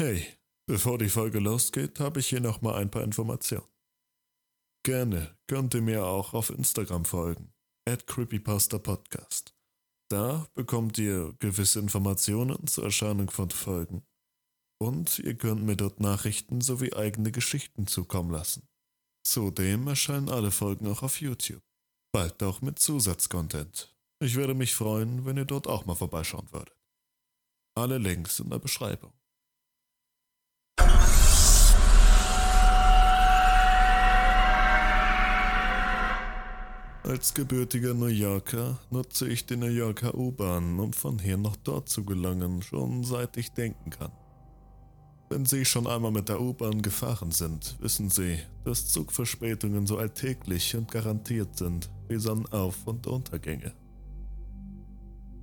Hey, bevor die Folge losgeht, habe ich hier nochmal ein paar Informationen. Gerne könnt ihr mir auch auf Instagram folgen, at creepypastapodcast. Da bekommt ihr gewisse Informationen zur Erscheinung von Folgen. Und ihr könnt mir dort Nachrichten sowie eigene Geschichten zukommen lassen. Zudem erscheinen alle Folgen auch auf YouTube. Bald auch mit Zusatzcontent. Ich würde mich freuen, wenn ihr dort auch mal vorbeischauen würdet. Alle Links in der Beschreibung. Als gebürtiger New Yorker nutze ich die New Yorker U-Bahn, um von hier nach dort zu gelangen, schon seit ich denken kann. Wenn Sie schon einmal mit der U-Bahn gefahren sind, wissen Sie, dass Zugverspätungen so alltäglich und garantiert sind wie Sonnenauf- und Untergänge.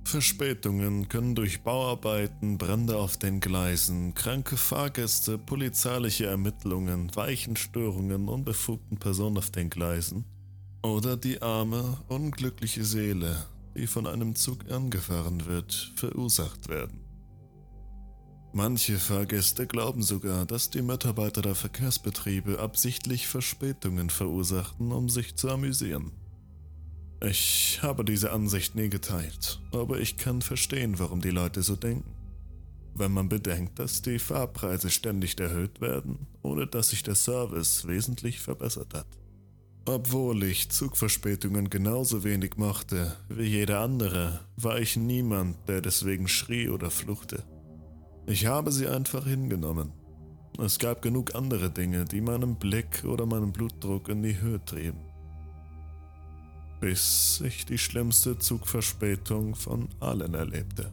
Verspätungen können durch Bauarbeiten, Brände auf den Gleisen, kranke Fahrgäste, polizeiliche Ermittlungen, Weichenstörungen unbefugten Personen auf den Gleisen oder die arme, unglückliche Seele, die von einem Zug angefahren wird, verursacht werden. Manche Fahrgäste glauben sogar, dass die Mitarbeiter der Verkehrsbetriebe absichtlich Verspätungen verursachten, um sich zu amüsieren. Ich habe diese Ansicht nie geteilt, aber ich kann verstehen, warum die Leute so denken. Wenn man bedenkt, dass die Fahrpreise ständig erhöht werden, ohne dass sich der Service wesentlich verbessert hat. Obwohl ich Zugverspätungen genauso wenig mochte wie jeder andere, war ich niemand, der deswegen schrie oder fluchte. Ich habe sie einfach hingenommen. Es gab genug andere Dinge, die meinen Blick oder meinen Blutdruck in die Höhe trieben. Bis ich die schlimmste Zugverspätung von allen erlebte.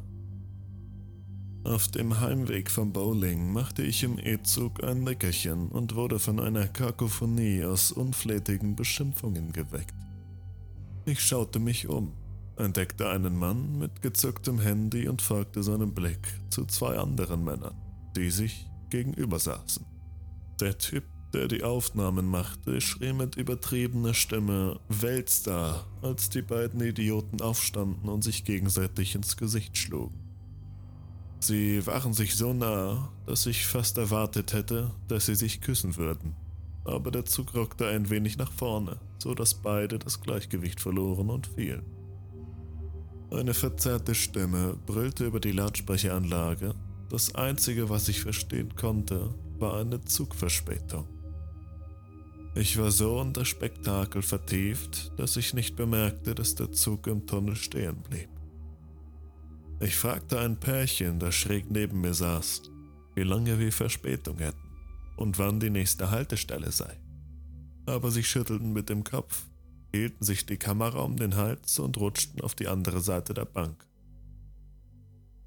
Auf dem Heimweg vom Bowling machte ich im E-Zug ein Nickerchen und wurde von einer Kakophonie aus unflätigen Beschimpfungen geweckt. Ich schaute mich um entdeckte einen Mann mit gezücktem Handy und folgte seinem Blick zu zwei anderen Männern, die sich gegenüber saßen. Der Typ, der die Aufnahmen machte, schrie mit übertriebener Stimme Weltstar, als die beiden Idioten aufstanden und sich gegenseitig ins Gesicht schlugen. Sie waren sich so nah, dass ich fast erwartet hätte, dass sie sich küssen würden. Aber der Zug rockte ein wenig nach vorne, so dass beide das Gleichgewicht verloren und fielen. Eine verzerrte Stimme brüllte über die Lautsprecheranlage. Das Einzige, was ich verstehen konnte, war eine Zugverspätung. Ich war so in das Spektakel vertieft, dass ich nicht bemerkte, dass der Zug im Tunnel stehen blieb. Ich fragte ein Pärchen, das schräg neben mir saß, wie lange wir Verspätung hätten und wann die nächste Haltestelle sei. Aber sie schüttelten mit dem Kopf hielten sich die Kamera um den Hals und rutschten auf die andere Seite der Bank.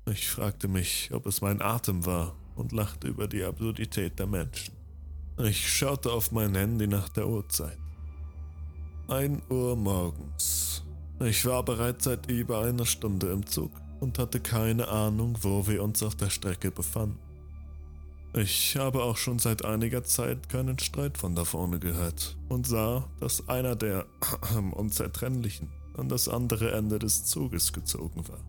Ich fragte mich, ob es mein Atem war und lachte über die Absurdität der Menschen. Ich schaute auf mein Handy nach der Uhrzeit. Ein Uhr morgens. Ich war bereits seit über einer Stunde im Zug und hatte keine Ahnung, wo wir uns auf der Strecke befanden. Ich habe auch schon seit einiger Zeit keinen Streit von da vorne gehört und sah, dass einer der Unzertrennlichen an das andere Ende des Zuges gezogen war.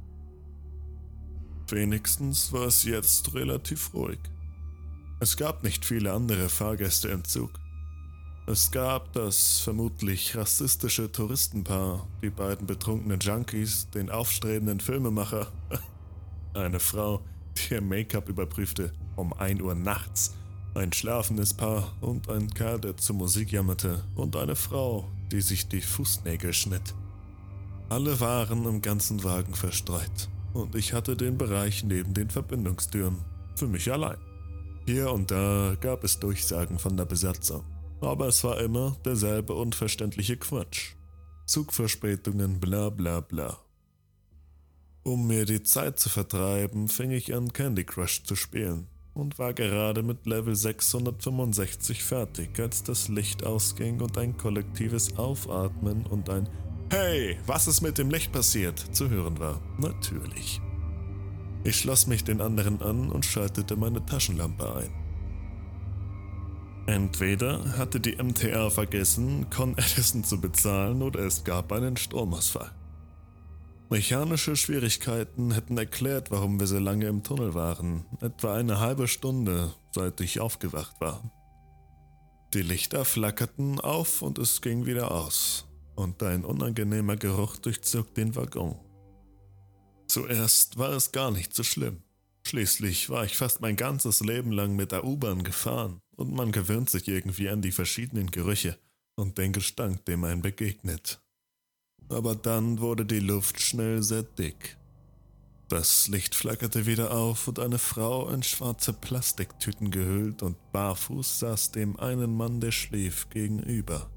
Wenigstens war es jetzt relativ ruhig. Es gab nicht viele andere Fahrgäste im Zug. Es gab das vermutlich rassistische Touristenpaar, die beiden betrunkenen Junkies, den aufstrebenden Filmemacher, eine Frau, die ihr Make-up überprüfte um 1 Uhr nachts, ein schlafendes Paar und ein Kerl, der zur Musik jammerte und eine Frau, die sich die Fußnägel schnitt. Alle waren im ganzen Wagen verstreut und ich hatte den Bereich neben den Verbindungstüren für mich allein. Hier und da gab es Durchsagen von der Besatzung, aber es war immer derselbe unverständliche Quatsch. Zugverspätungen, bla bla bla. Um mir die Zeit zu vertreiben, fing ich an Candy Crush zu spielen und war gerade mit Level 665 fertig, als das Licht ausging und ein kollektives Aufatmen und ein Hey, was ist mit dem Licht passiert? zu hören war. Natürlich. Ich schloss mich den anderen an und schaltete meine Taschenlampe ein. Entweder hatte die MTA vergessen, Con Edison zu bezahlen oder es gab einen Stromausfall. Mechanische Schwierigkeiten hätten erklärt, warum wir so lange im Tunnel waren. Etwa eine halbe Stunde, seit ich aufgewacht war. Die Lichter flackerten auf und es ging wieder aus. Und ein unangenehmer Geruch durchzog den Waggon. Zuerst war es gar nicht so schlimm. Schließlich war ich fast mein ganzes Leben lang mit der U-Bahn gefahren und man gewöhnt sich irgendwie an die verschiedenen Gerüche und den Gestank, dem ein begegnet. Aber dann wurde die Luft schnell sehr dick. Das Licht flackerte wieder auf und eine Frau in schwarze Plastiktüten gehüllt und barfuß saß dem einen Mann, der schlief, gegenüber.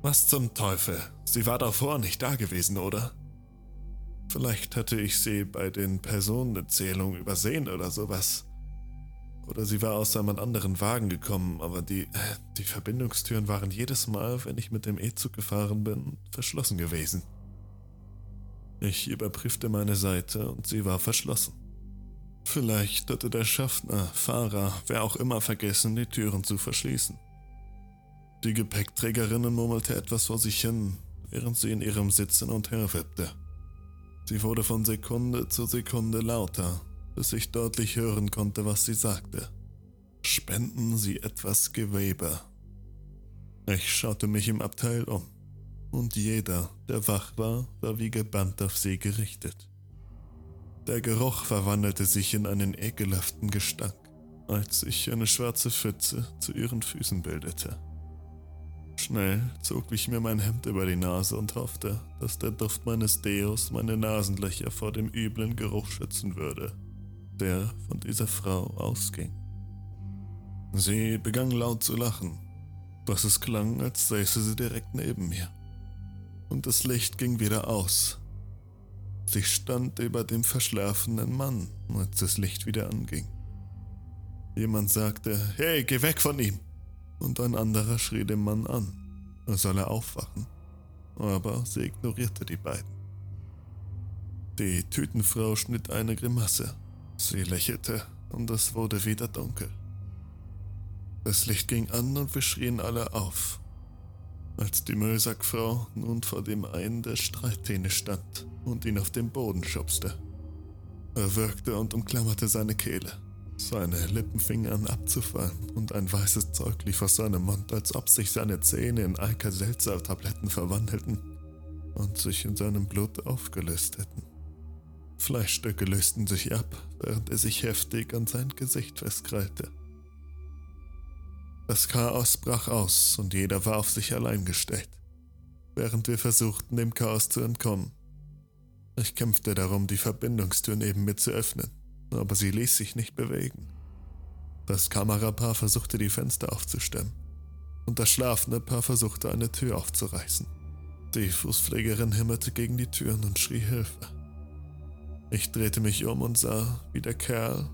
Was zum Teufel? Sie war davor nicht da gewesen, oder? Vielleicht hatte ich sie bei den Personenzählungen übersehen oder sowas. Oder sie war aus einem anderen Wagen gekommen, aber die, die Verbindungstüren waren jedes Mal, wenn ich mit dem E-Zug gefahren bin, verschlossen gewesen. Ich überprüfte meine Seite und sie war verschlossen. Vielleicht hatte der Schaffner, Fahrer, wer auch immer vergessen, die Türen zu verschließen. Die Gepäckträgerin murmelte etwas vor sich hin, während sie in ihrem Sitz hin und her wippte. Sie wurde von Sekunde zu Sekunde lauter bis ich deutlich hören konnte, was sie sagte. Spenden Sie etwas Gewebe. Ich schaute mich im Abteil um, und jeder, der wach war, war wie gebannt auf sie gerichtet. Der Geruch verwandelte sich in einen ekelhaften Gestank, als sich eine schwarze Pfütze zu ihren Füßen bildete. Schnell zog ich mir mein Hemd über die Nase und hoffte, dass der Duft meines Deos meine Nasenlöcher vor dem üblen Geruch schützen würde der von dieser Frau ausging. Sie begann laut zu lachen, dass es klang, als säße sie direkt neben mir. Und das Licht ging wieder aus. Sie stand über dem verschlafenen Mann, als das Licht wieder anging. Jemand sagte, hey, geh weg von ihm! Und ein anderer schrie den Mann an, er solle aufwachen. Aber sie ignorierte die beiden. Die Tütenfrau schnitt eine Grimasse Sie lächelte und es wurde wieder dunkel. Das Licht ging an und wir schrien alle auf, als die Müllsackfrau nun vor dem einen der Streithähne stand und ihn auf den Boden schubste. Er wirkte und umklammerte seine Kehle. Seine Lippen fingen an abzufallen und ein weißes Zeug lief aus seinem Mund, als ob sich seine Zähne in Alka-Seltzer-Tabletten verwandelten und sich in seinem Blut aufgelöst hätten. Fleischstücke lösten sich ab, während er sich heftig an sein Gesicht festkrallte. Das Chaos brach aus und jeder war auf sich allein gestellt, während wir versuchten, dem Chaos zu entkommen. Ich kämpfte darum, die Verbindungstür neben mir zu öffnen, aber sie ließ sich nicht bewegen. Das Kamerapaar versuchte, die Fenster aufzustemmen, und das schlafende Paar versuchte, eine Tür aufzureißen. Die Fußpflegerin hämmerte gegen die Türen und schrie Hilfe. Ich drehte mich um und sah, wie der Kerl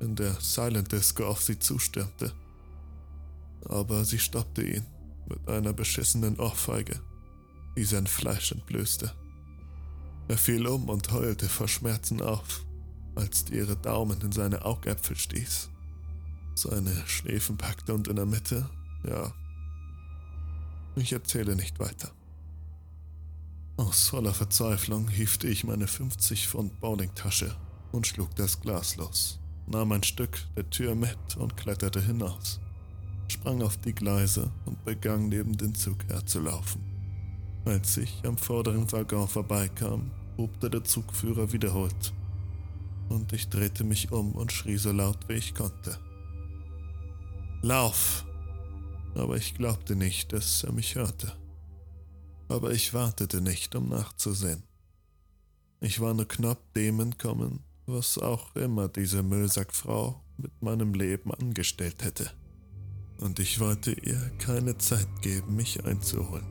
in der Silent Disco auf sie zustürmte. Aber sie stoppte ihn mit einer beschissenen Ohrfeige, die sein Fleisch entblößte. Er fiel um und heulte vor Schmerzen auf, als ihre Daumen in seine Augäpfel stieß. Seine Schläfen packte und in der Mitte, ja. Ich erzähle nicht weiter. Aus voller Verzweiflung hiefte ich meine 50 Pfund Bowlingtasche und schlug das Glas los, nahm ein Stück der Tür mit und kletterte hinaus, sprang auf die Gleise und begann neben den Zug herzulaufen. Als ich am vorderen Waggon vorbeikam, hobte der Zugführer wiederholt und ich drehte mich um und schrie so laut wie ich konnte. Lauf! Aber ich glaubte nicht, dass er mich hörte aber ich wartete nicht, um nachzusehen. Ich war nur knapp dem entkommen, was auch immer diese Müllsackfrau mit meinem Leben angestellt hätte. Und ich wollte ihr keine Zeit geben, mich einzuholen.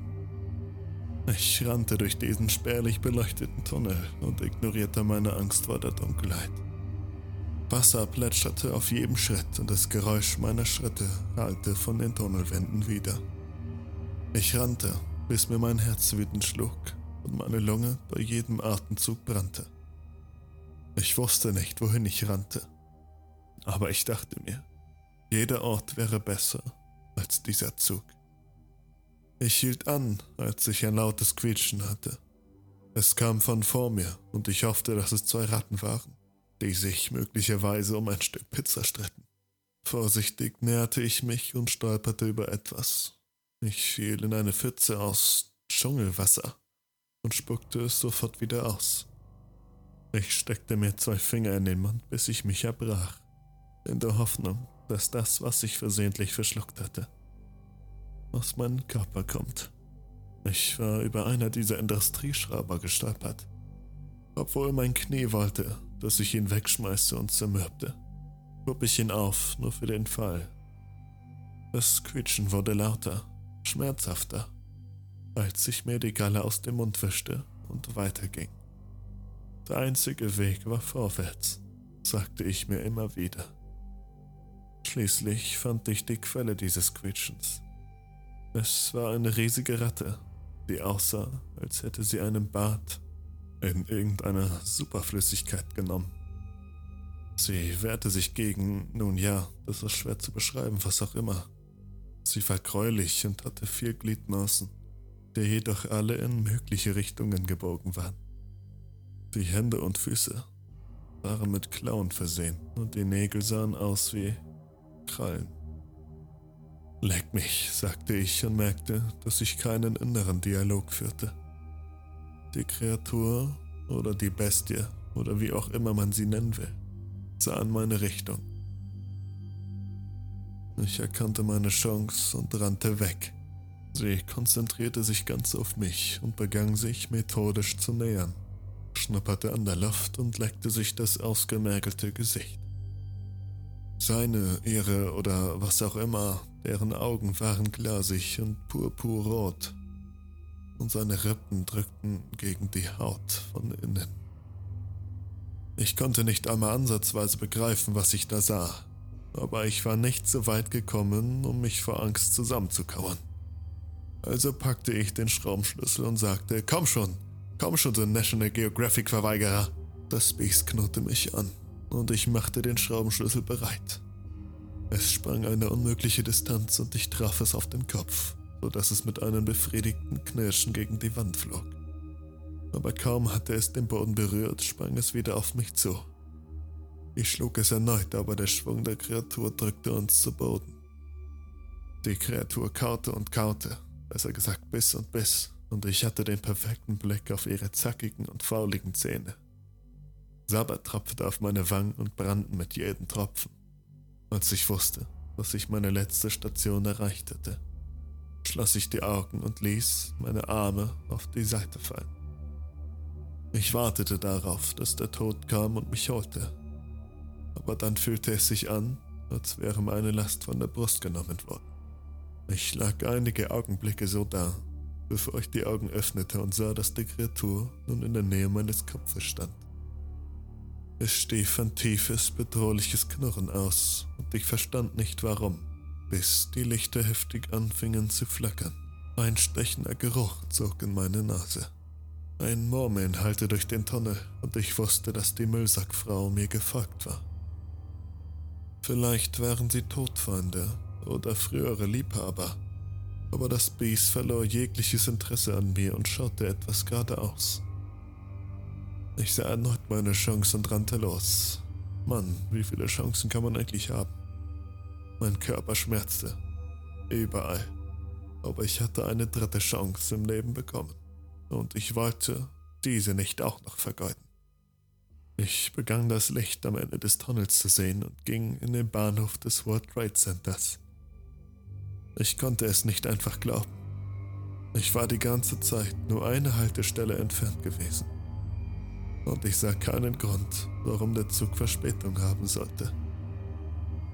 Ich rannte durch diesen spärlich beleuchteten Tunnel und ignorierte meine Angst vor der Dunkelheit. Wasser plätscherte auf jedem Schritt und das Geräusch meiner Schritte hallte von den Tunnelwänden wieder. Ich rannte bis mir mein Herz wütend schlug und meine Lunge bei jedem Atemzug brannte. Ich wusste nicht, wohin ich rannte, aber ich dachte mir, jeder Ort wäre besser als dieser Zug. Ich hielt an, als ich ein lautes Quietschen hatte. Es kam von vor mir und ich hoffte, dass es zwei Ratten waren, die sich möglicherweise um ein Stück Pizza stritten. Vorsichtig näherte ich mich und stolperte über etwas. Ich fiel in eine Pfütze aus Dschungelwasser und spuckte es sofort wieder aus. Ich steckte mir zwei Finger in den Mund, bis ich mich erbrach, in der Hoffnung, dass das, was ich versehentlich verschluckt hatte, aus meinem Körper kommt. Ich war über einer dieser Industrieschrauber gestolpert, obwohl mein Knie wollte, dass ich ihn wegschmeiße und zermürbte. Hob ich ihn auf, nur für den Fall. Das Quietschen wurde lauter, schmerzhafter, als ich mir die Galle aus dem Mund wischte und weiterging. Der einzige Weg war vorwärts, sagte ich mir immer wieder. Schließlich fand ich die Quelle dieses Quietschens. Es war eine riesige Ratte, die aussah, als hätte sie einen Bad in irgendeiner Superflüssigkeit genommen. Sie wehrte sich gegen, nun ja, das ist schwer zu beschreiben, was auch immer. Sie war gräulich und hatte vier Gliedmaßen, die jedoch alle in mögliche Richtungen gebogen waren. Die Hände und Füße waren mit Klauen versehen und die Nägel sahen aus wie Krallen. Leck mich, sagte ich und merkte, dass ich keinen inneren Dialog führte. Die Kreatur oder die Bestie oder wie auch immer man sie nennen will, sah in meine Richtung. Ich erkannte meine Chance und rannte weg. Sie konzentrierte sich ganz auf mich und begann sich methodisch zu nähern, schnupperte an der Luft und leckte sich das ausgemergelte Gesicht. Seine, ihre oder was auch immer Deren Augen waren glasig und purpurrot und seine Rippen drückten gegen die Haut von innen. Ich konnte nicht einmal ansatzweise begreifen, was ich da sah, aber ich war nicht so weit gekommen, um mich vor Angst zusammenzukauern. Also packte ich den Schraubenschlüssel und sagte, komm schon, komm schon, du National Geographic Verweigerer. Das Biest knurrte mich an und ich machte den Schraubenschlüssel bereit. Es sprang eine unmögliche Distanz und ich traf es auf den Kopf, sodass es mit einem befriedigten Knirschen gegen die Wand flog. Aber kaum hatte es den Boden berührt, sprang es wieder auf mich zu. Ich schlug es erneut, aber der Schwung der Kreatur drückte uns zu Boden. Die Kreatur kaute und kaute, besser gesagt biss und biss, und ich hatte den perfekten Blick auf ihre zackigen und fauligen Zähne. Sabber tropfte auf meine Wangen und brannten mit jedem Tropfen. Als ich wusste, dass ich meine letzte Station erreicht hatte, schloss ich die Augen und ließ meine Arme auf die Seite fallen. Ich wartete darauf, dass der Tod kam und mich holte. Aber dann fühlte es sich an, als wäre meine Last von der Brust genommen worden. Ich lag einige Augenblicke so da, bevor ich die Augen öffnete und sah, dass die Kreatur nun in der Nähe meines Kopfes stand. Es stief ein tiefes, bedrohliches Knurren aus, und ich verstand nicht warum, bis die Lichter heftig anfingen zu flackern. Ein stechender Geruch zog in meine Nase. Ein Murmeln hallte durch den Tunnel, und ich wusste, dass die Müllsackfrau mir gefolgt war. Vielleicht waren sie Todfeinde oder frühere Liebhaber, aber das Biest verlor jegliches Interesse an mir und schaute etwas geradeaus. Ich sah erneut meine Chance und rannte los. Mann, wie viele Chancen kann man eigentlich haben? Mein Körper schmerzte. Überall. Aber ich hatte eine dritte Chance im Leben bekommen. Und ich wollte diese nicht auch noch vergeuden. Ich begann das Licht am Ende des Tunnels zu sehen und ging in den Bahnhof des World Trade Centers. Ich konnte es nicht einfach glauben. Ich war die ganze Zeit nur eine Haltestelle entfernt gewesen und ich sah keinen Grund, warum der Zug Verspätung haben sollte.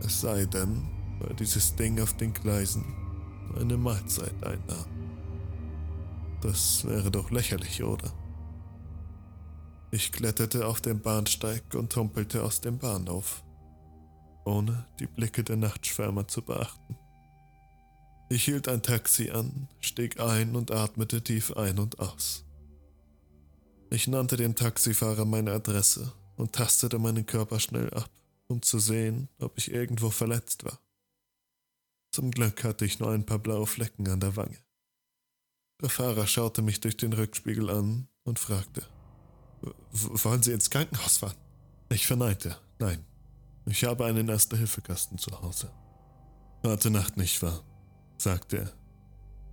Es sei denn, weil dieses Ding auf den Gleisen eine Mahlzeit einnahm. Das wäre doch lächerlich, oder? Ich kletterte auf den Bahnsteig und humpelte aus dem Bahnhof, ohne die Blicke der Nachtschwärmer zu beachten. Ich hielt ein Taxi an, stieg ein und atmete tief ein und aus. Ich nannte dem Taxifahrer meine Adresse und tastete meinen Körper schnell ab, um zu sehen, ob ich irgendwo verletzt war. Zum Glück hatte ich nur ein paar blaue Flecken an der Wange. Der Fahrer schaute mich durch den Rückspiegel an und fragte, wollen Sie ins Krankenhaus fahren? Ich verneinte, nein, ich habe einen Erste-Hilfe-Kasten zu Hause. Heute Nacht nicht wahr, sagte er.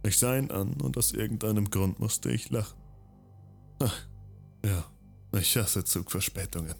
Ich sah ihn an und aus irgendeinem Grund musste ich lachen. Ach, ja, ich hasse Zugverspätungen.